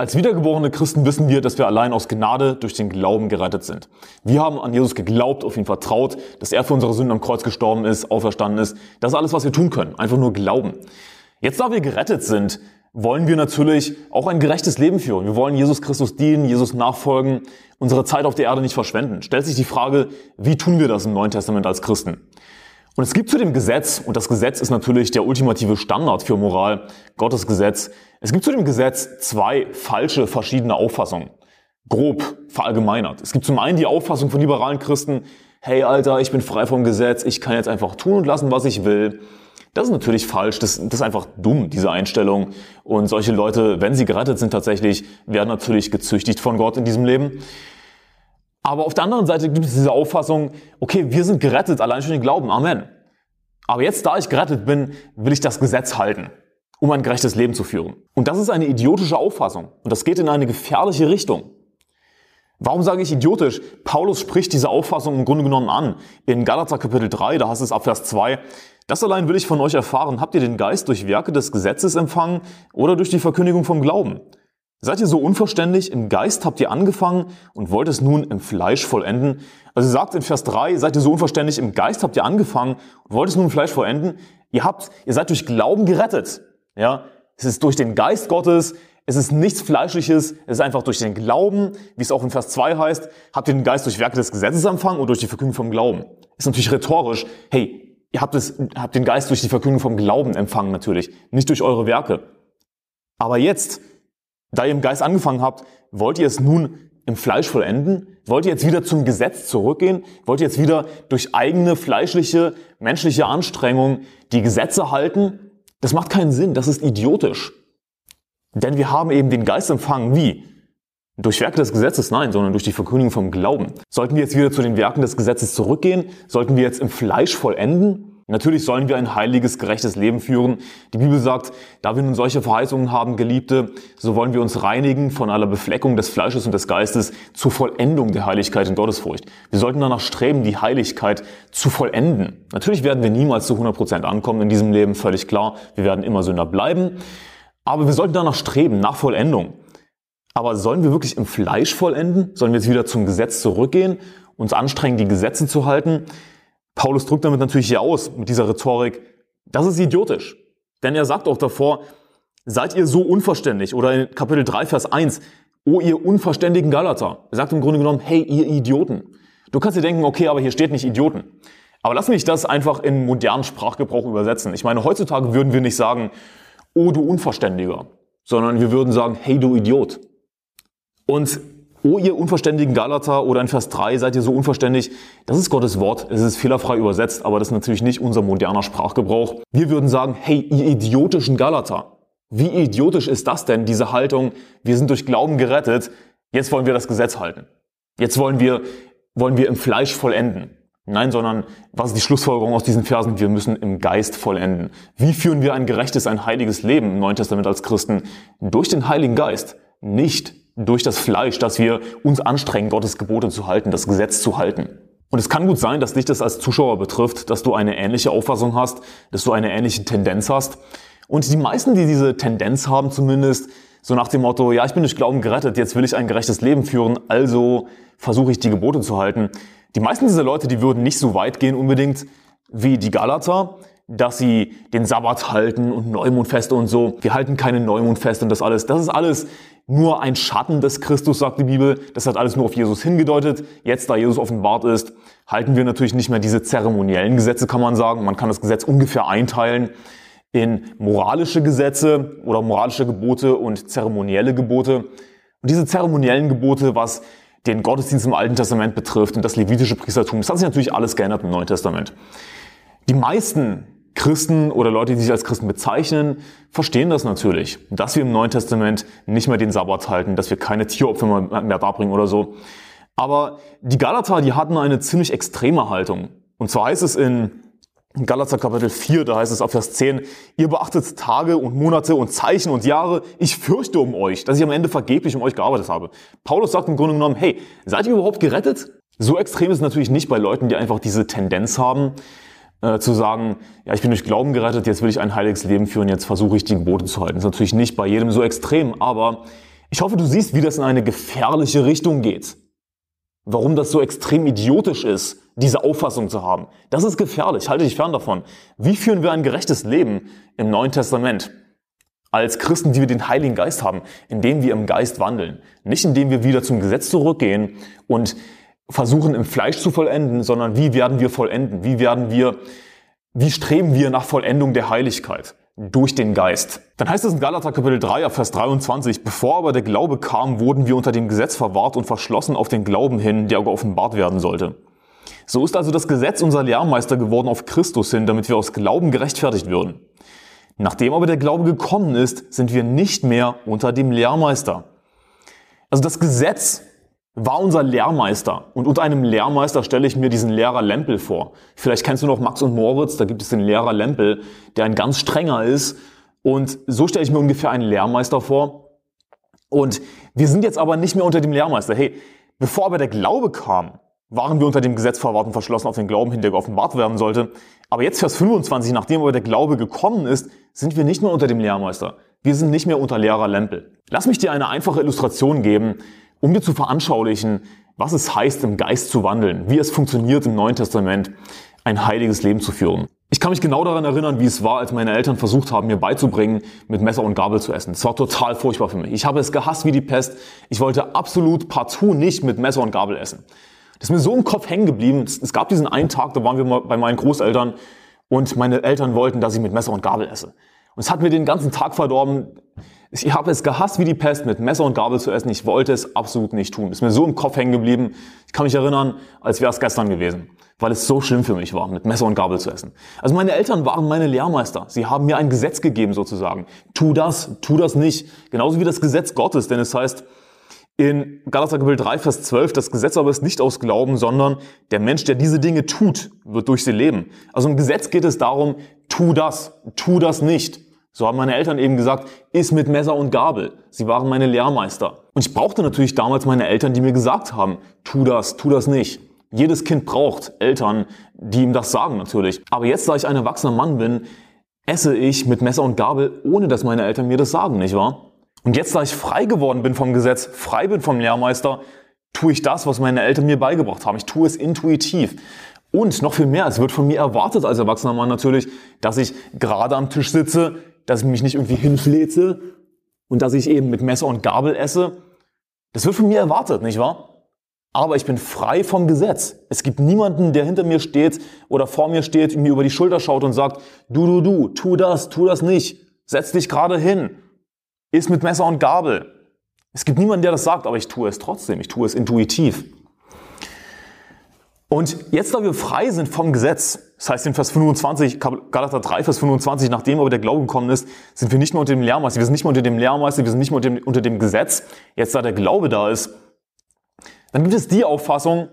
Als wiedergeborene Christen wissen wir, dass wir allein aus Gnade durch den Glauben gerettet sind. Wir haben an Jesus geglaubt, auf ihn vertraut, dass er für unsere Sünden am Kreuz gestorben ist, auferstanden ist. Das ist alles, was wir tun können. Einfach nur glauben. Jetzt, da wir gerettet sind, wollen wir natürlich auch ein gerechtes Leben führen. Wir wollen Jesus Christus dienen, Jesus nachfolgen, unsere Zeit auf der Erde nicht verschwenden. Stellt sich die Frage, wie tun wir das im Neuen Testament als Christen? Und es gibt zu dem Gesetz, und das Gesetz ist natürlich der ultimative Standard für Moral, Gottes Gesetz, es gibt zu dem Gesetz zwei falsche verschiedene Auffassungen. Grob verallgemeinert. Es gibt zum einen die Auffassung von liberalen Christen, hey Alter, ich bin frei vom Gesetz, ich kann jetzt einfach tun und lassen, was ich will. Das ist natürlich falsch, das, das ist einfach dumm, diese Einstellung. Und solche Leute, wenn sie gerettet sind tatsächlich, werden natürlich gezüchtigt von Gott in diesem Leben. Aber auf der anderen Seite gibt es diese Auffassung, okay, wir sind gerettet, allein schon den Glauben, Amen. Aber jetzt, da ich gerettet bin, will ich das Gesetz halten, um ein gerechtes Leben zu führen. Und das ist eine idiotische Auffassung. Und das geht in eine gefährliche Richtung. Warum sage ich idiotisch? Paulus spricht diese Auffassung im Grunde genommen an. In Galater Kapitel 3, da heißt es ab Vers 2, das allein will ich von euch erfahren. Habt ihr den Geist durch Werke des Gesetzes empfangen oder durch die Verkündigung vom Glauben? Seid ihr so unverständlich? Im Geist habt ihr angefangen und wollt es nun im Fleisch vollenden? Also sagt in Vers 3, seid ihr so unverständlich? Im Geist habt ihr angefangen und wollt es nun im Fleisch vollenden? Ihr habt, ihr seid durch Glauben gerettet. Ja, es ist durch den Geist Gottes. Es ist nichts Fleischliches. Es ist einfach durch den Glauben, wie es auch in Vers 2 heißt, habt ihr den Geist durch Werke des Gesetzes empfangen und durch die Verkündigung vom Glauben. Ist natürlich rhetorisch. Hey, ihr habt es, habt den Geist durch die Verkündigung vom Glauben empfangen natürlich, nicht durch eure Werke. Aber jetzt, da ihr im Geist angefangen habt, wollt ihr es nun im Fleisch vollenden? Wollt ihr jetzt wieder zum Gesetz zurückgehen? Wollt ihr jetzt wieder durch eigene fleischliche, menschliche Anstrengung die Gesetze halten? Das macht keinen Sinn, das ist idiotisch. Denn wir haben eben den Geist empfangen, wie? Durch Werke des Gesetzes nein, sondern durch die Verkündigung vom Glauben. Sollten wir jetzt wieder zu den Werken des Gesetzes zurückgehen? Sollten wir jetzt im Fleisch vollenden? Natürlich sollen wir ein heiliges, gerechtes Leben führen. Die Bibel sagt, da wir nun solche Verheißungen haben, Geliebte, so wollen wir uns reinigen von aller Befleckung des Fleisches und des Geistes zur Vollendung der Heiligkeit in Gottesfurcht. Wir sollten danach streben, die Heiligkeit zu vollenden. Natürlich werden wir niemals zu 100 Prozent ankommen in diesem Leben, völlig klar. Wir werden immer Sünder bleiben. Aber wir sollten danach streben, nach Vollendung. Aber sollen wir wirklich im Fleisch vollenden? Sollen wir jetzt wieder zum Gesetz zurückgehen, uns anstrengen, die Gesetze zu halten? Paulus drückt damit natürlich hier aus, mit dieser Rhetorik, das ist idiotisch. Denn er sagt auch davor, seid ihr so unverständlich? Oder in Kapitel 3, Vers 1, oh ihr unverständigen Galater. Er sagt im Grunde genommen, hey ihr Idioten. Du kannst dir denken, okay, aber hier steht nicht Idioten. Aber lass mich das einfach in modernen Sprachgebrauch übersetzen. Ich meine, heutzutage würden wir nicht sagen, oh du Unverständiger, sondern wir würden sagen, hey du Idiot. Und O ihr unverständigen Galater oder in Vers 3 seid ihr so unverständig. Das ist Gottes Wort. Es ist fehlerfrei übersetzt, aber das ist natürlich nicht unser moderner Sprachgebrauch. Wir würden sagen, hey, ihr idiotischen Galater. Wie idiotisch ist das denn, diese Haltung? Wir sind durch Glauben gerettet. Jetzt wollen wir das Gesetz halten. Jetzt wollen wir, wollen wir im Fleisch vollenden. Nein, sondern was ist die Schlussfolgerung aus diesen Versen? Wir müssen im Geist vollenden. Wie führen wir ein gerechtes, ein heiliges Leben im Neuen Testament als Christen? Durch den Heiligen Geist, nicht durch das Fleisch, dass wir uns anstrengen, Gottes Gebote zu halten, das Gesetz zu halten. Und es kann gut sein, dass dich das als Zuschauer betrifft, dass du eine ähnliche Auffassung hast, dass du eine ähnliche Tendenz hast. Und die meisten, die diese Tendenz haben zumindest, so nach dem Motto, ja, ich bin durch Glauben gerettet, jetzt will ich ein gerechtes Leben führen, also versuche ich die Gebote zu halten. Die meisten dieser Leute, die würden nicht so weit gehen unbedingt wie die Galater, dass sie den Sabbat halten und Neumondfeste und so. Wir halten keine Neumondfeste und das alles. Das ist alles nur ein Schatten des Christus, sagt die Bibel. Das hat alles nur auf Jesus hingedeutet. Jetzt, da Jesus offenbart ist, halten wir natürlich nicht mehr diese zeremoniellen Gesetze, kann man sagen. Man kann das Gesetz ungefähr einteilen in moralische Gesetze oder moralische Gebote und zeremonielle Gebote. Und diese zeremoniellen Gebote, was den Gottesdienst im Alten Testament betrifft und das levitische Priestertum, das hat sich natürlich alles geändert im Neuen Testament. Die meisten Christen oder Leute, die sich als Christen bezeichnen, verstehen das natürlich, dass wir im Neuen Testament nicht mehr den Sabbat halten, dass wir keine Tieropfer mehr darbringen oder so. Aber die Galater, die hatten eine ziemlich extreme Haltung. Und zwar heißt es in Galater Kapitel 4, da heißt es auf Vers 10, ihr beachtet Tage und Monate und Zeichen und Jahre. Ich fürchte um euch, dass ich am Ende vergeblich um euch gearbeitet habe. Paulus sagt im Grunde genommen, hey, seid ihr überhaupt gerettet? So extrem ist es natürlich nicht bei Leuten, die einfach diese Tendenz haben, äh, zu sagen, ja, ich bin durch Glauben gerettet, jetzt will ich ein heiliges Leben führen, jetzt versuche ich die Gebote zu halten. Das ist natürlich nicht bei jedem so extrem, aber Ich hoffe, du siehst, wie das in eine gefährliche Richtung geht. Warum das so extrem idiotisch ist, diese Auffassung zu haben. Das ist gefährlich, halte dich fern davon. Wie führen wir ein gerechtes Leben im Neuen Testament? Als Christen, die wir den Heiligen Geist haben, indem wir im Geist wandeln. Nicht indem wir wieder zum Gesetz zurückgehen und versuchen im Fleisch zu vollenden, sondern wie werden wir vollenden? Wie werden wir, wie streben wir nach Vollendung der Heiligkeit? Durch den Geist. Dann heißt es in Galater Kapitel 3, Vers 23, bevor aber der Glaube kam, wurden wir unter dem Gesetz verwahrt und verschlossen auf den Glauben hin, der geoffenbart werden sollte. So ist also das Gesetz unser Lehrmeister geworden auf Christus hin, damit wir aus Glauben gerechtfertigt würden. Nachdem aber der Glaube gekommen ist, sind wir nicht mehr unter dem Lehrmeister. Also das Gesetz war unser Lehrmeister. Und unter einem Lehrmeister stelle ich mir diesen Lehrer Lempel vor. Vielleicht kennst du noch Max und Moritz, da gibt es den Lehrer Lempel, der ein ganz strenger ist. Und so stelle ich mir ungefähr einen Lehrmeister vor. Und wir sind jetzt aber nicht mehr unter dem Lehrmeister. Hey, bevor aber der Glaube kam, waren wir unter dem Gesetz verwahrt verschlossen auf den Glauben hin, der geoffenbart werden sollte. Aber jetzt Vers 25, nachdem aber der Glaube gekommen ist, sind wir nicht mehr unter dem Lehrmeister. Wir sind nicht mehr unter Lehrer Lempel. Lass mich dir eine einfache Illustration geben, um dir zu veranschaulichen, was es heißt, im Geist zu wandeln, wie es funktioniert im Neuen Testament, ein heiliges Leben zu führen. Ich kann mich genau daran erinnern, wie es war, als meine Eltern versucht haben, mir beizubringen, mit Messer und Gabel zu essen. Es war total furchtbar für mich. Ich habe es gehasst wie die Pest. Ich wollte absolut partout nicht mit Messer und Gabel essen. Das ist mir so im Kopf hängen geblieben. Es gab diesen einen Tag, da waren wir mal bei meinen Großeltern und meine Eltern wollten, dass ich mit Messer und Gabel esse. Und es hat mir den ganzen Tag verdorben. Ich habe es gehasst wie die Pest, mit Messer und Gabel zu essen. Ich wollte es absolut nicht tun. Ist mir so im Kopf hängen geblieben. Ich kann mich erinnern, als wäre es gestern gewesen, weil es so schlimm für mich war, mit Messer und Gabel zu essen. Also meine Eltern waren meine Lehrmeister. Sie haben mir ein Gesetz gegeben sozusagen. Tu das, tu das nicht. Genauso wie das Gesetz Gottes, denn es heißt, in Galater Kapitel 3, Vers 12, das Gesetz aber ist nicht aus Glauben, sondern der Mensch, der diese Dinge tut, wird durch sie leben. Also im Gesetz geht es darum, tu das, tu das nicht. So haben meine Eltern eben gesagt, iss mit Messer und Gabel. Sie waren meine Lehrmeister. Und ich brauchte natürlich damals meine Eltern, die mir gesagt haben, tu das, tu das nicht. Jedes Kind braucht Eltern, die ihm das sagen natürlich. Aber jetzt, da ich ein erwachsener Mann bin, esse ich mit Messer und Gabel, ohne dass meine Eltern mir das sagen, nicht wahr? Und jetzt, da ich frei geworden bin vom Gesetz, frei bin vom Lehrmeister, tue ich das, was meine Eltern mir beigebracht haben. Ich tue es intuitiv. Und noch viel mehr, es wird von mir erwartet als erwachsener Mann natürlich, dass ich gerade am Tisch sitze, dass ich mich nicht irgendwie hinfleze und dass ich eben mit Messer und Gabel esse. Das wird von mir erwartet, nicht wahr? Aber ich bin frei vom Gesetz. Es gibt niemanden, der hinter mir steht oder vor mir steht mir über die Schulter schaut und sagt, du, du, du, tu das, tu das nicht. Setz dich gerade hin ist mit Messer und Gabel. Es gibt niemanden, der das sagt, aber ich tue es trotzdem. Ich tue es intuitiv. Und jetzt, da wir frei sind vom Gesetz, das heißt in Vers 25, Galater 3, Vers 25, nachdem aber der Glaube gekommen ist, sind wir nicht mehr unter dem Lehrmeister, wir sind nicht mehr unter dem Lehrmeister, wir sind nicht mehr unter dem, unter dem Gesetz. Jetzt, da der Glaube da ist, dann gibt es die Auffassung,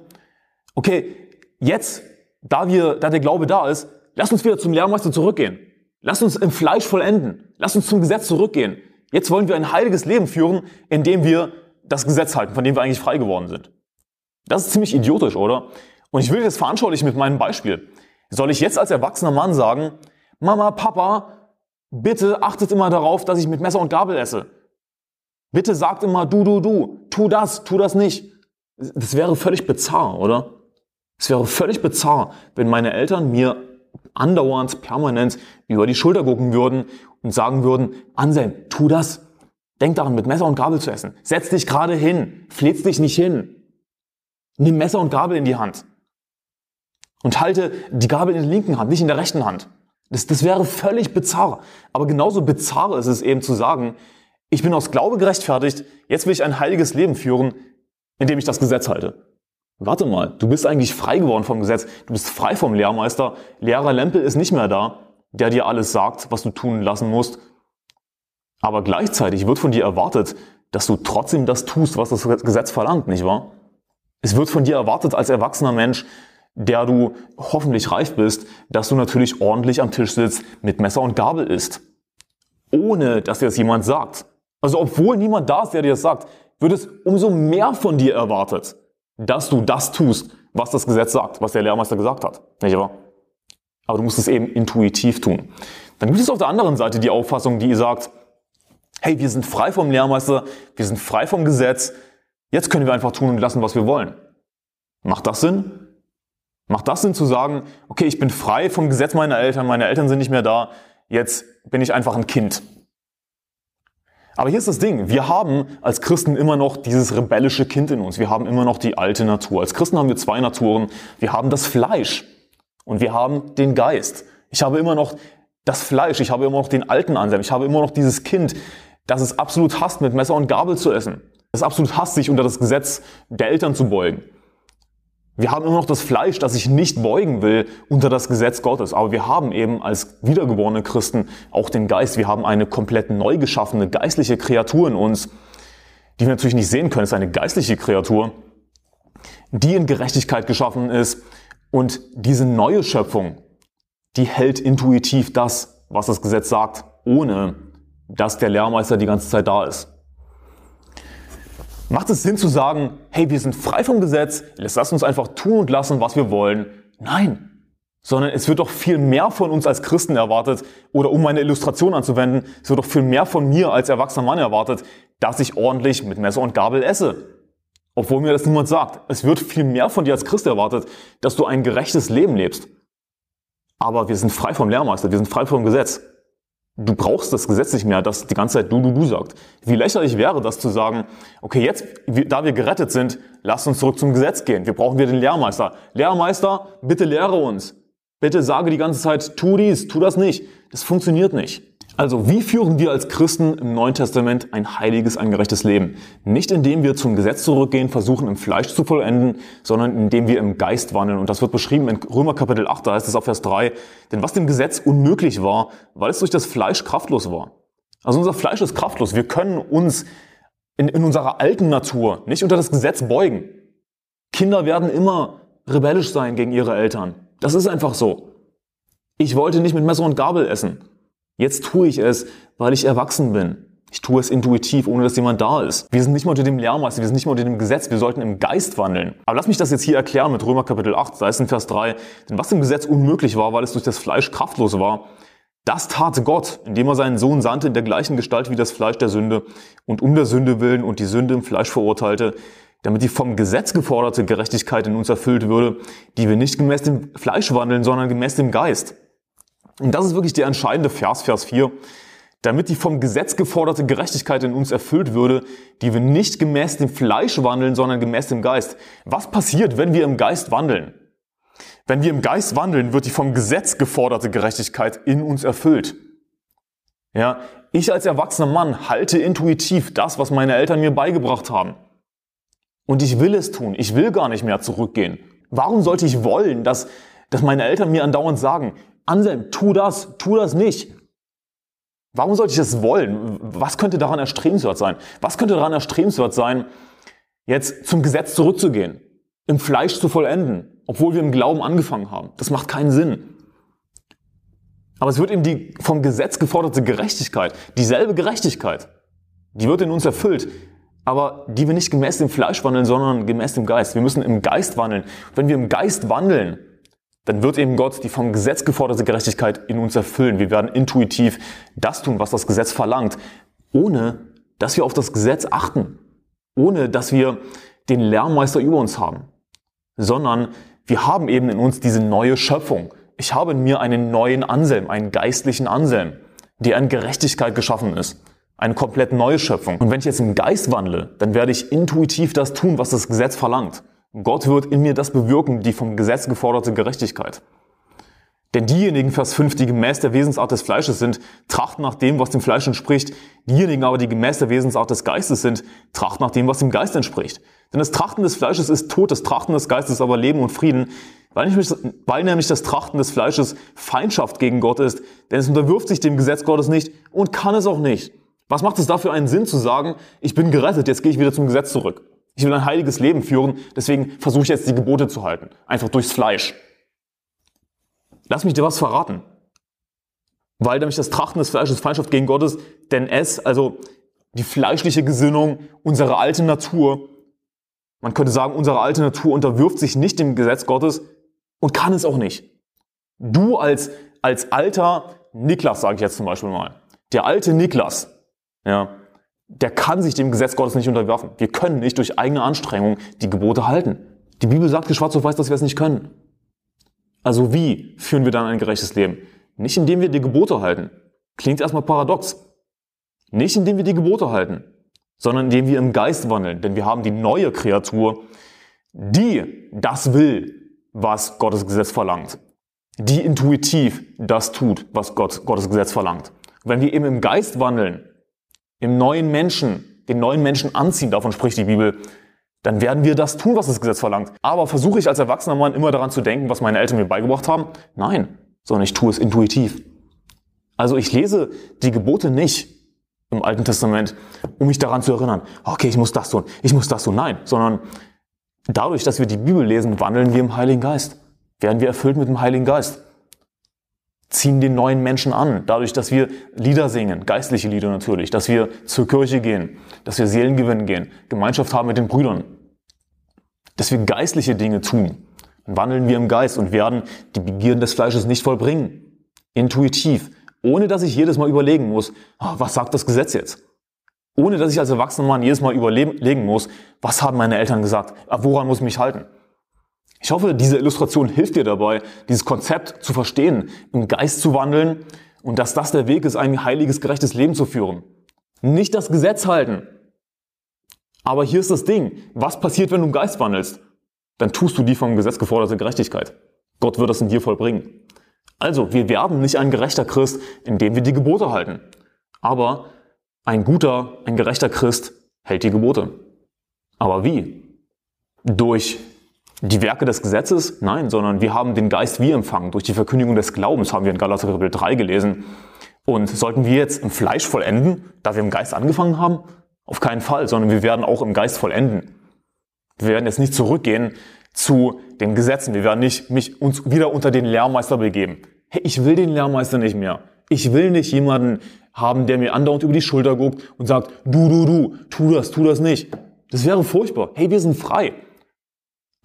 okay, jetzt, da wir, da der Glaube da ist, lass uns wieder zum Lehrmeister zurückgehen. Lass uns im Fleisch vollenden. Lass uns zum Gesetz zurückgehen. Jetzt wollen wir ein heiliges Leben führen, indem wir das Gesetz halten, von dem wir eigentlich frei geworden sind. Das ist ziemlich idiotisch, oder? Und ich will das veranschaulichen mit meinem Beispiel. Soll ich jetzt als erwachsener Mann sagen, Mama, Papa, bitte achtet immer darauf, dass ich mit Messer und Gabel esse. Bitte sagt immer du, du, du, tu das, tu das nicht. Das wäre völlig bizarr, oder? Es wäre völlig bizarr, wenn meine Eltern mir andauernd, permanent über die Schulter gucken würden und sagen würden, Anselm, tu das. Denk daran, mit Messer und Gabel zu essen. Setz dich gerade hin. Fleht's dich nicht hin. Nimm Messer und Gabel in die Hand. Und halte die Gabel in der linken Hand, nicht in der rechten Hand. Das, das wäre völlig bizarr. Aber genauso bizarr ist es eben zu sagen, ich bin aus Glaube gerechtfertigt, jetzt will ich ein heiliges Leben führen, indem ich das Gesetz halte. Warte mal, du bist eigentlich frei geworden vom Gesetz. Du bist frei vom Lehrmeister. Lehrer Lempel ist nicht mehr da der dir alles sagt, was du tun lassen musst. Aber gleichzeitig wird von dir erwartet, dass du trotzdem das tust, was das Gesetz verlangt, nicht wahr? Es wird von dir erwartet als erwachsener Mensch, der du hoffentlich reif bist, dass du natürlich ordentlich am Tisch sitzt, mit Messer und Gabel isst. Ohne, dass dir das jemand sagt. Also obwohl niemand da ist, der dir das sagt, wird es umso mehr von dir erwartet, dass du das tust, was das Gesetz sagt, was der Lehrmeister gesagt hat. Nicht wahr? Aber du musst es eben intuitiv tun. Dann gibt es auf der anderen Seite die Auffassung, die sagt, hey, wir sind frei vom Lehrmeister, wir sind frei vom Gesetz, jetzt können wir einfach tun und lassen, was wir wollen. Macht das Sinn? Macht das Sinn zu sagen, okay, ich bin frei vom Gesetz meiner Eltern, meine Eltern sind nicht mehr da, jetzt bin ich einfach ein Kind. Aber hier ist das Ding, wir haben als Christen immer noch dieses rebellische Kind in uns, wir haben immer noch die alte Natur. Als Christen haben wir zwei Naturen, wir haben das Fleisch und wir haben den Geist. Ich habe immer noch das Fleisch, ich habe immer noch den alten Anselm, ich habe immer noch dieses Kind, das es absolut hasst, mit Messer und Gabel zu essen. Das absolut hasst, sich unter das Gesetz der Eltern zu beugen. Wir haben immer noch das Fleisch, das sich nicht beugen will unter das Gesetz Gottes. Aber wir haben eben als wiedergeborene Christen auch den Geist. Wir haben eine komplett neu geschaffene geistliche Kreatur in uns, die wir natürlich nicht sehen können. Es ist eine geistliche Kreatur, die in Gerechtigkeit geschaffen ist. Und diese neue Schöpfung, die hält intuitiv das, was das Gesetz sagt, ohne dass der Lehrmeister die ganze Zeit da ist. Macht es Sinn zu sagen, hey, wir sind frei vom Gesetz, lass uns einfach tun und lassen, was wir wollen? Nein. Sondern es wird doch viel mehr von uns als Christen erwartet, oder um meine Illustration anzuwenden, es wird doch viel mehr von mir als erwachsener Mann erwartet, dass ich ordentlich mit Messer und Gabel esse. Obwohl mir das niemand sagt. Es wird viel mehr von dir als Christ erwartet, dass du ein gerechtes Leben lebst. Aber wir sind frei vom Lehrmeister, wir sind frei vom Gesetz. Du brauchst das Gesetz nicht mehr, das die ganze Zeit du, du, du sagt. Wie lächerlich wäre das zu sagen, okay, jetzt, da wir gerettet sind, lass uns zurück zum Gesetz gehen. Wir brauchen wieder den Lehrmeister. Lehrmeister, bitte lehre uns. Bitte sage die ganze Zeit, tu dies, tu das nicht. Das funktioniert nicht. Also, wie führen wir als Christen im Neuen Testament ein heiliges, ein gerechtes Leben? Nicht indem wir zum Gesetz zurückgehen, versuchen im Fleisch zu vollenden, sondern indem wir im Geist wandeln. Und das wird beschrieben in Römer Kapitel 8, da heißt es auf Vers 3, denn was dem Gesetz unmöglich war, weil es durch das Fleisch kraftlos war. Also unser Fleisch ist kraftlos. Wir können uns in, in unserer alten Natur nicht unter das Gesetz beugen. Kinder werden immer rebellisch sein gegen ihre Eltern. Das ist einfach so. Ich wollte nicht mit Messer und Gabel essen. Jetzt tue ich es, weil ich erwachsen bin. Ich tue es intuitiv, ohne dass jemand da ist. Wir sind nicht mal unter dem Lehrmeister, wir sind nicht mal unter dem Gesetz, wir sollten im Geist wandeln. Aber lass mich das jetzt hier erklären mit Römer Kapitel 8, da ist in Vers 3. Denn was im Gesetz unmöglich war, weil es durch das Fleisch kraftlos war, das tat Gott, indem er seinen Sohn sandte in der gleichen Gestalt wie das Fleisch der Sünde und um der Sünde willen und die Sünde im Fleisch verurteilte, damit die vom Gesetz geforderte Gerechtigkeit in uns erfüllt würde, die wir nicht gemäß dem Fleisch wandeln, sondern gemäß dem Geist. Und das ist wirklich der entscheidende Vers, Vers 4. Damit die vom Gesetz geforderte Gerechtigkeit in uns erfüllt würde, die wir nicht gemäß dem Fleisch wandeln, sondern gemäß dem Geist. Was passiert, wenn wir im Geist wandeln? Wenn wir im Geist wandeln, wird die vom Gesetz geforderte Gerechtigkeit in uns erfüllt. Ja, ich als erwachsener Mann halte intuitiv das, was meine Eltern mir beigebracht haben. Und ich will es tun. Ich will gar nicht mehr zurückgehen. Warum sollte ich wollen, dass, dass meine Eltern mir andauernd sagen, Anselm, tu das, tu das nicht. Warum sollte ich das wollen? Was könnte daran erstrebenswert sein? Was könnte daran erstrebenswert sein, jetzt zum Gesetz zurückzugehen, im Fleisch zu vollenden, obwohl wir im Glauben angefangen haben? Das macht keinen Sinn. Aber es wird eben die vom Gesetz geforderte Gerechtigkeit, dieselbe Gerechtigkeit, die wird in uns erfüllt, aber die wir nicht gemäß dem Fleisch wandeln, sondern gemäß dem Geist. Wir müssen im Geist wandeln. Wenn wir im Geist wandeln, dann wird eben Gott die vom Gesetz geforderte Gerechtigkeit in uns erfüllen. Wir werden intuitiv das tun, was das Gesetz verlangt, ohne dass wir auf das Gesetz achten, ohne dass wir den Lehrmeister über uns haben, sondern wir haben eben in uns diese neue Schöpfung. Ich habe in mir einen neuen Anselm, einen geistlichen Anselm, der in Gerechtigkeit geschaffen ist. Eine komplett neue Schöpfung. Und wenn ich jetzt im Geist wandle, dann werde ich intuitiv das tun, was das Gesetz verlangt. Gott wird in mir das bewirken, die vom Gesetz geforderte Gerechtigkeit. Denn diejenigen, Vers 5, die gemäß der Wesensart des Fleisches sind, trachten nach dem, was dem Fleisch entspricht. Diejenigen aber, die gemäß der Wesensart des Geistes sind, trachten nach dem, was dem Geist entspricht. Denn das Trachten des Fleisches ist Tod, das Trachten des Geistes aber Leben und Frieden, weil nämlich, weil nämlich das Trachten des Fleisches Feindschaft gegen Gott ist, denn es unterwirft sich dem Gesetz Gottes nicht und kann es auch nicht. Was macht es dafür einen Sinn zu sagen, ich bin gerettet, jetzt gehe ich wieder zum Gesetz zurück? Ich will ein heiliges Leben führen, deswegen versuche ich jetzt die Gebote zu halten. Einfach durchs Fleisch. Lass mich dir was verraten. Weil nämlich das Trachten des Fleisches Feindschaft gegen Gott ist, denn es, also die fleischliche Gesinnung, unsere alte Natur, man könnte sagen, unsere alte Natur unterwirft sich nicht dem Gesetz Gottes und kann es auch nicht. Du als, als alter Niklas, sage ich jetzt zum Beispiel mal, der alte Niklas, ja, der kann sich dem Gesetz Gottes nicht unterwerfen. Wir können nicht durch eigene Anstrengung die Gebote halten. Die Bibel sagt schwarz auf weiß, dass wir es nicht können. Also wie führen wir dann ein gerechtes Leben? Nicht indem wir die Gebote halten. Klingt erstmal paradox. Nicht indem wir die Gebote halten, sondern indem wir im Geist wandeln. Denn wir haben die neue Kreatur, die das will, was Gottes Gesetz verlangt. Die intuitiv das tut, was Gott, Gottes Gesetz verlangt. Wenn wir eben im Geist wandeln, im neuen Menschen, den neuen Menschen anziehen, davon spricht die Bibel, dann werden wir das tun, was das Gesetz verlangt. Aber versuche ich als erwachsener Mann immer daran zu denken, was meine Eltern mir beigebracht haben? Nein, sondern ich tue es intuitiv. Also ich lese die Gebote nicht im Alten Testament, um mich daran zu erinnern, okay, ich muss das tun, ich muss das tun. Nein, sondern dadurch, dass wir die Bibel lesen, wandeln wir im Heiligen Geist. Werden wir erfüllt mit dem Heiligen Geist ziehen den neuen Menschen an, dadurch, dass wir Lieder singen, geistliche Lieder natürlich, dass wir zur Kirche gehen, dass wir Seelen gewinnen gehen, Gemeinschaft haben mit den Brüdern, dass wir geistliche Dinge tun. Dann wandeln wir im Geist und werden die Begierden des Fleisches nicht vollbringen. Intuitiv, ohne dass ich jedes Mal überlegen muss, ah, was sagt das Gesetz jetzt? Ohne dass ich als erwachsener Mann jedes Mal überlegen muss, was haben meine Eltern gesagt, woran muss ich mich halten? Ich hoffe, diese Illustration hilft dir dabei, dieses Konzept zu verstehen, im Geist zu wandeln und dass das der Weg ist, ein heiliges, gerechtes Leben zu führen. Nicht das Gesetz halten. Aber hier ist das Ding. Was passiert, wenn du im Geist wandelst? Dann tust du die vom Gesetz geforderte Gerechtigkeit. Gott wird das in dir vollbringen. Also, wir werden nicht ein gerechter Christ, indem wir die Gebote halten. Aber ein guter, ein gerechter Christ hält die Gebote. Aber wie? Durch die Werke des Gesetzes? Nein, sondern wir haben den Geist wie empfangen. Durch die Verkündigung des Glaubens haben wir in Galater Kapitel 3 gelesen. Und sollten wir jetzt im Fleisch vollenden, da wir im Geist angefangen haben? Auf keinen Fall, sondern wir werden auch im Geist vollenden. Wir werden jetzt nicht zurückgehen zu den Gesetzen. Wir werden nicht mich, uns wieder unter den Lehrmeister begeben. Hey, ich will den Lehrmeister nicht mehr. Ich will nicht jemanden haben, der mir andauernd über die Schulter guckt und sagt, du, du, du, tu das, tu das nicht. Das wäre furchtbar. Hey, wir sind frei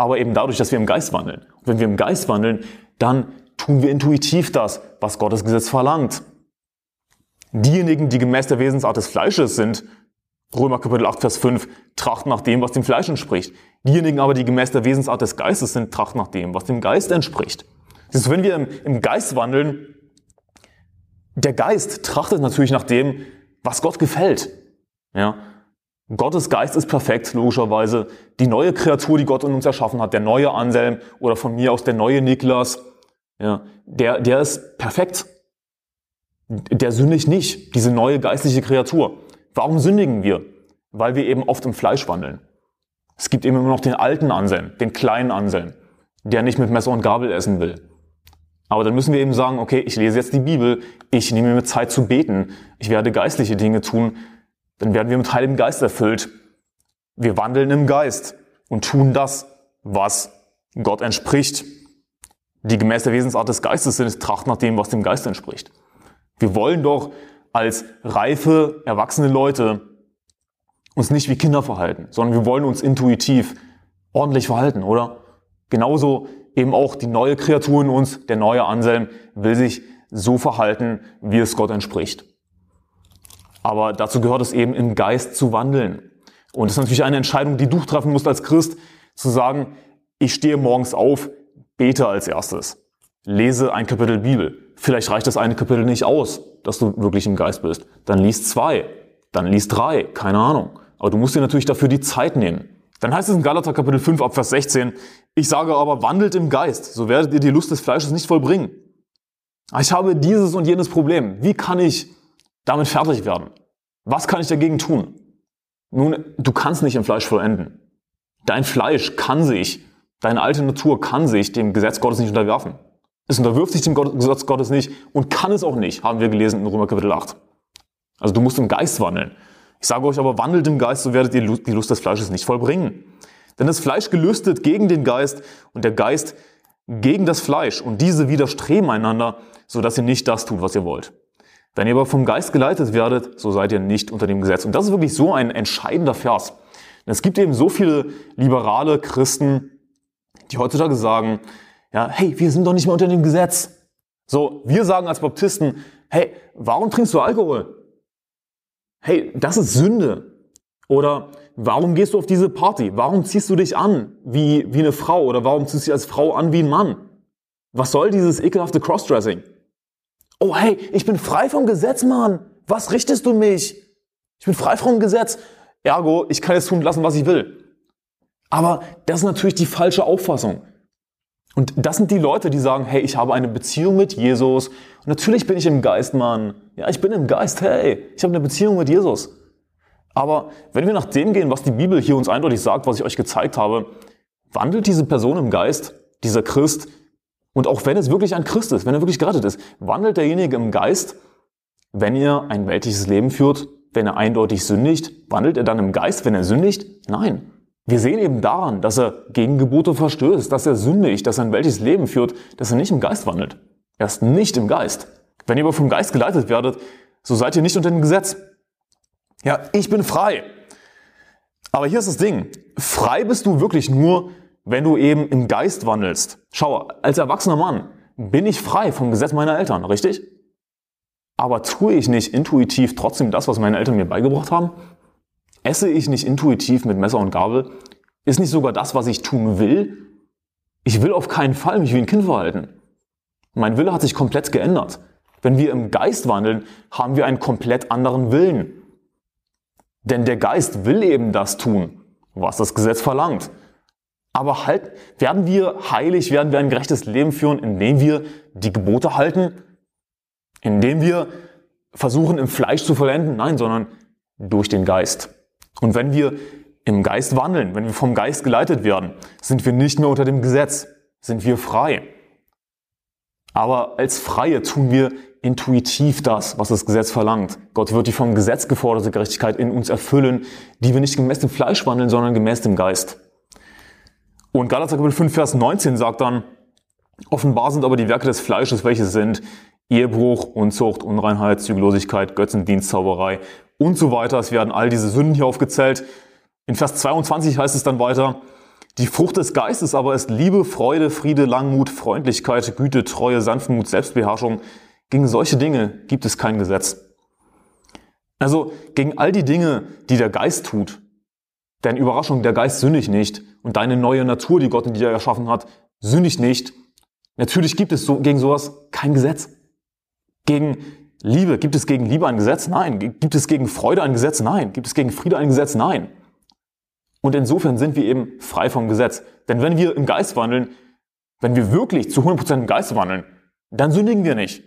aber eben dadurch, dass wir im Geist wandeln. Und wenn wir im Geist wandeln, dann tun wir intuitiv das, was Gottes Gesetz verlangt. Diejenigen, die gemäß der Wesensart des Fleisches sind, Römer Kapitel 8, Vers 5, trachten nach dem, was dem Fleisch entspricht. Diejenigen aber, die gemäß der Wesensart des Geistes sind, trachten nach dem, was dem Geist entspricht. Siehst du, wenn wir im, im Geist wandeln, der Geist trachtet natürlich nach dem, was Gott gefällt. Ja, Gottes Geist ist perfekt, logischerweise. Die neue Kreatur, die Gott in uns erschaffen hat, der neue Anselm oder von mir aus der neue Niklas, ja, der, der ist perfekt. Der sündigt nicht, diese neue geistliche Kreatur. Warum sündigen wir? Weil wir eben oft im Fleisch wandeln. Es gibt eben immer noch den alten Anselm, den kleinen Anselm, der nicht mit Messer und Gabel essen will. Aber dann müssen wir eben sagen, okay, ich lese jetzt die Bibel, ich nehme mir Zeit zu beten, ich werde geistliche Dinge tun, dann werden wir mit Heiligem Geist erfüllt. Wir wandeln im Geist und tun das, was Gott entspricht. Die gemäß der Wesensart des Geistes sind, tracht nach dem, was dem Geist entspricht. Wir wollen doch als reife, erwachsene Leute uns nicht wie Kinder verhalten, sondern wir wollen uns intuitiv ordentlich verhalten, oder? Genauso eben auch die neue Kreatur in uns, der neue Anselm, will sich so verhalten, wie es Gott entspricht. Aber dazu gehört es eben im Geist zu wandeln. Und es ist natürlich eine Entscheidung, die du treffen musst als Christ, zu sagen, ich stehe morgens auf, bete als erstes, lese ein Kapitel Bibel. Vielleicht reicht das eine Kapitel nicht aus, dass du wirklich im Geist bist. Dann liest zwei, dann liest drei, keine Ahnung. Aber du musst dir natürlich dafür die Zeit nehmen. Dann heißt es in Galater Kapitel 5 ab Vers 16, ich sage aber, wandelt im Geist, so werdet ihr die Lust des Fleisches nicht vollbringen. Ich habe dieses und jenes Problem. Wie kann ich damit fertig werden. Was kann ich dagegen tun? Nun, du kannst nicht im Fleisch vollenden. Dein Fleisch kann sich, deine alte Natur kann sich dem Gesetz Gottes nicht unterwerfen. Es unterwirft sich dem Gesetz Gottes nicht und kann es auch nicht, haben wir gelesen in Römer Kapitel 8. Also du musst im Geist wandeln. Ich sage euch aber, wandelt im Geist, so werdet ihr die Lust des Fleisches nicht vollbringen. Denn das Fleisch gelüstet gegen den Geist und der Geist gegen das Fleisch und diese widerstreben einander, so dass ihr nicht das tut, was ihr wollt. Wenn ihr aber vom Geist geleitet werdet, so seid ihr nicht unter dem Gesetz. Und das ist wirklich so ein entscheidender Vers. es gibt eben so viele liberale Christen, die heutzutage sagen, ja, hey, wir sind doch nicht mehr unter dem Gesetz. So, wir sagen als Baptisten, hey, warum trinkst du Alkohol? hey, das ist Sünde. Oder warum gehst du auf diese Party? Warum ziehst du dich an wie, wie eine Frau? Oder warum ziehst du dich als Frau an wie ein Mann? Was soll dieses ekelhafte Crossdressing? Oh hey, ich bin frei vom Gesetz, Mann. Was richtest du mich? Ich bin frei vom Gesetz. Ergo, ich kann jetzt tun lassen, was ich will. Aber das ist natürlich die falsche Auffassung. Und das sind die Leute, die sagen, hey, ich habe eine Beziehung mit Jesus. Und natürlich bin ich im Geist, Mann. Ja, ich bin im Geist. Hey, ich habe eine Beziehung mit Jesus. Aber wenn wir nach dem gehen, was die Bibel hier uns eindeutig sagt, was ich euch gezeigt habe, wandelt diese Person im Geist, dieser Christ, und auch wenn es wirklich ein Christ ist, wenn er wirklich gerettet ist, wandelt derjenige im Geist, wenn er ein weltliches Leben führt, wenn er eindeutig sündigt, wandelt er dann im Geist, wenn er sündigt? Nein. Wir sehen eben daran, dass er gegen Gebote verstößt, dass er sündigt, dass er ein weltliches Leben führt, dass er nicht im Geist wandelt. Er ist nicht im Geist. Wenn ihr aber vom Geist geleitet werdet, so seid ihr nicht unter dem Gesetz. Ja, ich bin frei. Aber hier ist das Ding. Frei bist du wirklich nur, wenn du eben im Geist wandelst. Schau, als erwachsener Mann bin ich frei vom Gesetz meiner Eltern, richtig? Aber tue ich nicht intuitiv trotzdem das, was meine Eltern mir beigebracht haben? Esse ich nicht intuitiv mit Messer und Gabel? Ist nicht sogar das, was ich tun will? Ich will auf keinen Fall mich wie ein Kind verhalten. Mein Wille hat sich komplett geändert. Wenn wir im Geist wandeln, haben wir einen komplett anderen Willen. Denn der Geist will eben das tun, was das Gesetz verlangt. Aber halt, werden wir heilig, werden wir ein gerechtes Leben führen, indem wir die Gebote halten? Indem wir versuchen, im Fleisch zu vollenden? Nein, sondern durch den Geist. Und wenn wir im Geist wandeln, wenn wir vom Geist geleitet werden, sind wir nicht mehr unter dem Gesetz, sind wir frei. Aber als Freie tun wir intuitiv das, was das Gesetz verlangt. Gott wird die vom Gesetz geforderte Gerechtigkeit in uns erfüllen, die wir nicht gemäß dem Fleisch wandeln, sondern gemäß dem Geist. Und Galater Kapitel 5, Vers 19 sagt dann, offenbar sind aber die Werke des Fleisches, welche sind Ehebruch, Unzucht, Unreinheit, Zügellosigkeit, Götzendienst, Zauberei und so weiter. Es werden all diese Sünden hier aufgezählt. In Vers 22 heißt es dann weiter, die Frucht des Geistes aber ist Liebe, Freude, Friede, Langmut, Freundlichkeit, Güte, Treue, Sanftmut, Selbstbeherrschung. Gegen solche Dinge gibt es kein Gesetz. Also gegen all die Dinge, die der Geist tut. Denn Überraschung, der Geist sündigt nicht. Und deine neue Natur, die Gott in dir erschaffen hat, sündigt nicht. Natürlich gibt es so, gegen sowas kein Gesetz. Gegen Liebe, gibt es gegen Liebe ein Gesetz? Nein. Gibt es gegen Freude ein Gesetz? Nein. Gibt es gegen Friede ein Gesetz? Nein. Und insofern sind wir eben frei vom Gesetz. Denn wenn wir im Geist wandeln, wenn wir wirklich zu 100% im Geist wandeln, dann sündigen wir nicht.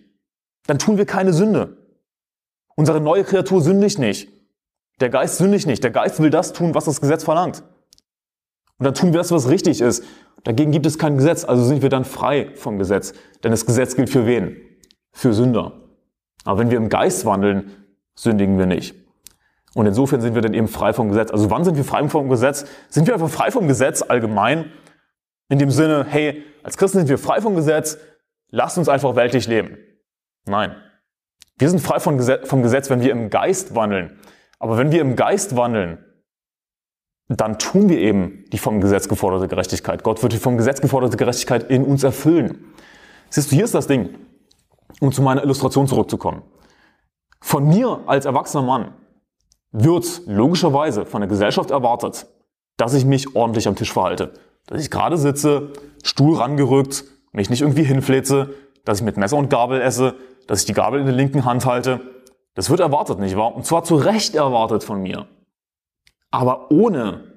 Dann tun wir keine Sünde. Unsere neue Kreatur sündigt nicht. Der Geist sündigt nicht. Der Geist will das tun, was das Gesetz verlangt. Und dann tun wir das, was richtig ist. Dagegen gibt es kein Gesetz, also sind wir dann frei vom Gesetz. Denn das Gesetz gilt für wen? Für Sünder. Aber wenn wir im Geist wandeln, sündigen wir nicht. Und insofern sind wir dann eben frei vom Gesetz. Also wann sind wir frei vom Gesetz? Sind wir einfach frei vom Gesetz allgemein? In dem Sinne, hey, als Christen sind wir frei vom Gesetz, lasst uns einfach weltlich leben. Nein. Wir sind frei vom Gesetz, wenn wir im Geist wandeln. Aber wenn wir im Geist wandeln, dann tun wir eben die vom Gesetz geforderte Gerechtigkeit. Gott wird die vom Gesetz geforderte Gerechtigkeit in uns erfüllen. Siehst du, hier ist das Ding. Um zu meiner Illustration zurückzukommen. Von mir als erwachsener Mann wird logischerweise von der Gesellschaft erwartet, dass ich mich ordentlich am Tisch verhalte. Dass ich gerade sitze, Stuhl rangerückt, mich nicht irgendwie hinfläze, dass ich mit Messer und Gabel esse, dass ich die Gabel in der linken Hand halte. Das wird erwartet, nicht wahr? Und zwar zu Recht erwartet von mir. Aber ohne,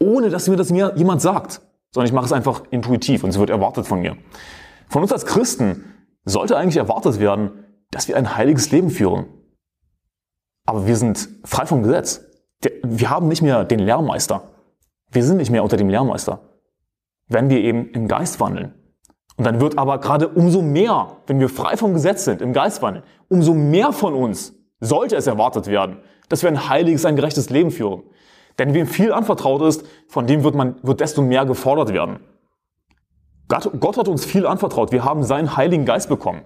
ohne dass mir das mir jemand sagt, sondern ich mache es einfach intuitiv und es wird erwartet von mir. Von uns als Christen sollte eigentlich erwartet werden, dass wir ein heiliges Leben führen. Aber wir sind frei vom Gesetz. Wir haben nicht mehr den Lehrmeister. Wir sind nicht mehr unter dem Lehrmeister. Wenn wir eben im Geist wandeln. Und dann wird aber gerade umso mehr, wenn wir frei vom Gesetz sind, im Geist wandeln, umso mehr von uns sollte es erwartet werden, dass wir ein heiliges, ein gerechtes Leben führen. Denn wem viel anvertraut ist, von dem wird man, wird desto mehr gefordert werden. Gott, Gott hat uns viel anvertraut. Wir haben seinen Heiligen Geist bekommen.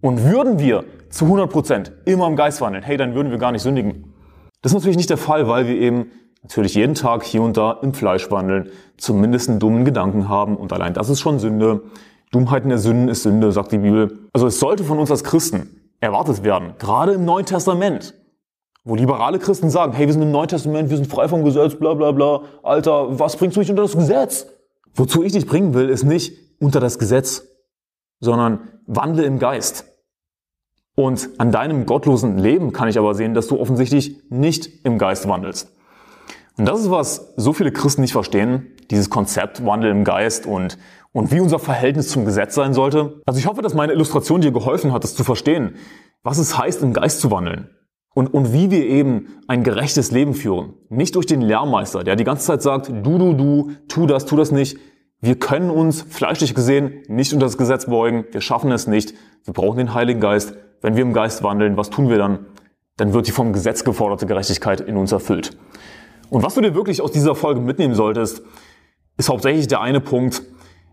Und würden wir zu 100 Prozent immer im Geist wandeln, hey, dann würden wir gar nicht sündigen. Das ist natürlich nicht der Fall, weil wir eben natürlich jeden Tag hier und da im Fleisch wandeln, zumindest einen dummen Gedanken haben und allein das ist schon Sünde. Dummheit in der Sünden ist Sünde, sagt die Bibel. Also es sollte von uns als Christen erwartet werden, gerade im Neuen Testament. Wo liberale Christen sagen, hey, wir sind im Neuen Testament, wir sind frei vom Gesetz, bla bla bla. Alter, was bringst du mich unter das Gesetz? Wozu ich dich bringen will, ist nicht unter das Gesetz, sondern wandle im Geist. Und an deinem gottlosen Leben kann ich aber sehen, dass du offensichtlich nicht im Geist wandelst. Und das ist, was so viele Christen nicht verstehen, dieses Konzept Wandel im Geist und, und wie unser Verhältnis zum Gesetz sein sollte. Also ich hoffe, dass meine Illustration dir geholfen hat, das zu verstehen, was es heißt, im Geist zu wandeln. Und, und wie wir eben ein gerechtes Leben führen. Nicht durch den Lehrmeister, der die ganze Zeit sagt, du, du, du, tu das, tu das nicht. Wir können uns, fleischlich gesehen, nicht unter das Gesetz beugen. Wir schaffen es nicht. Wir brauchen den Heiligen Geist. Wenn wir im Geist wandeln, was tun wir dann? Dann wird die vom Gesetz geforderte Gerechtigkeit in uns erfüllt. Und was du dir wirklich aus dieser Folge mitnehmen solltest, ist hauptsächlich der eine Punkt,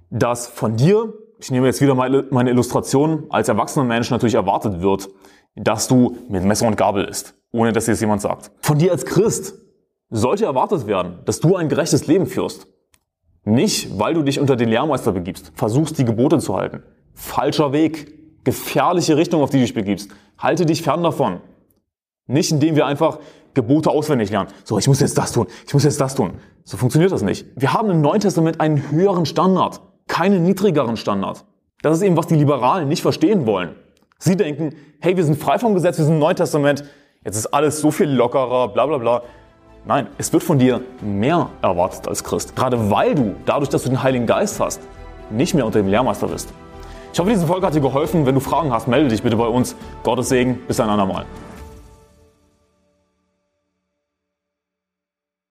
dass von dir, ich nehme jetzt wieder meine Illustration, als erwachsener Mensch natürlich erwartet wird, dass du mit Messer und Gabel isst, ohne dass dir das jemand sagt. Von dir als Christ sollte erwartet werden, dass du ein gerechtes Leben führst. Nicht, weil du dich unter den Lehrmeister begibst, versuchst die Gebote zu halten. Falscher Weg, gefährliche Richtung, auf die du dich begibst. Halte dich fern davon. Nicht indem wir einfach Gebote auswendig lernen. So, ich muss jetzt das tun, ich muss jetzt das tun. So funktioniert das nicht. Wir haben im Neuen Testament einen höheren Standard, keinen niedrigeren Standard. Das ist eben, was die Liberalen nicht verstehen wollen. Sie denken, hey, wir sind frei vom Gesetz, wir sind im Neuen Testament, jetzt ist alles so viel lockerer, bla bla bla. Nein, es wird von dir mehr erwartet als Christ. Gerade weil du, dadurch, dass du den Heiligen Geist hast, nicht mehr unter dem Lehrmeister bist. Ich hoffe, diese Folge hat dir geholfen. Wenn du Fragen hast, melde dich bitte bei uns. Gottes Segen. Bis ein andermal.